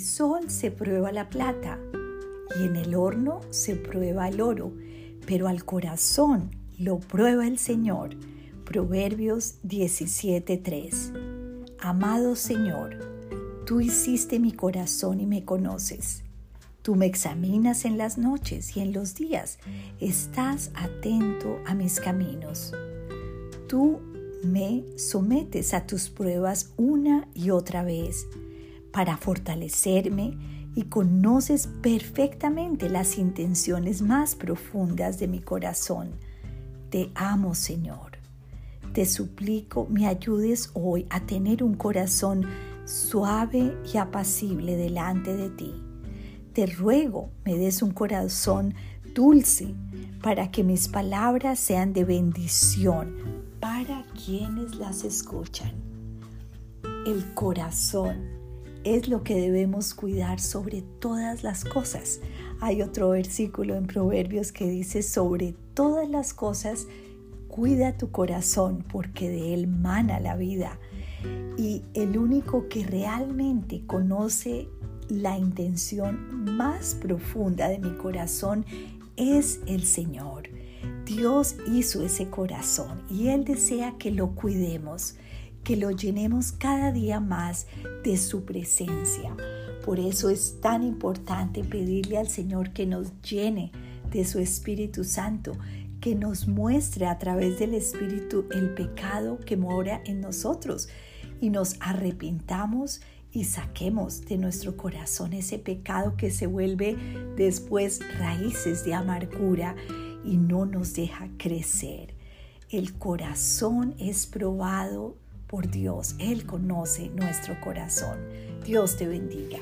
sol se prueba la plata y en el horno se prueba el oro, pero al corazón lo prueba el Señor. Proverbios 17:3. Amado Señor, tú hiciste mi corazón y me conoces. Tú me examinas en las noches y en los días. Estás atento a mis caminos. Tú me sometes a tus pruebas una y otra vez para fortalecerme y conoces perfectamente las intenciones más profundas de mi corazón. Te amo, Señor. Te suplico me ayudes hoy a tener un corazón suave y apacible delante de ti. Te ruego me des un corazón dulce para que mis palabras sean de bendición para quienes las escuchan. El corazón es lo que debemos cuidar sobre todas las cosas. Hay otro versículo en Proverbios que dice, sobre todas las cosas, cuida tu corazón porque de él mana la vida. Y el único que realmente conoce la intención más profunda de mi corazón es el Señor. Dios hizo ese corazón y Él desea que lo cuidemos, que lo llenemos cada día más de su presencia. Por eso es tan importante pedirle al Señor que nos llene de su Espíritu Santo, que nos muestre a través del Espíritu el pecado que mora en nosotros y nos arrepintamos y saquemos de nuestro corazón ese pecado que se vuelve después raíces de amargura y no nos deja crecer. El corazón es probado por Dios. Él conoce nuestro corazón. Dios te bendiga.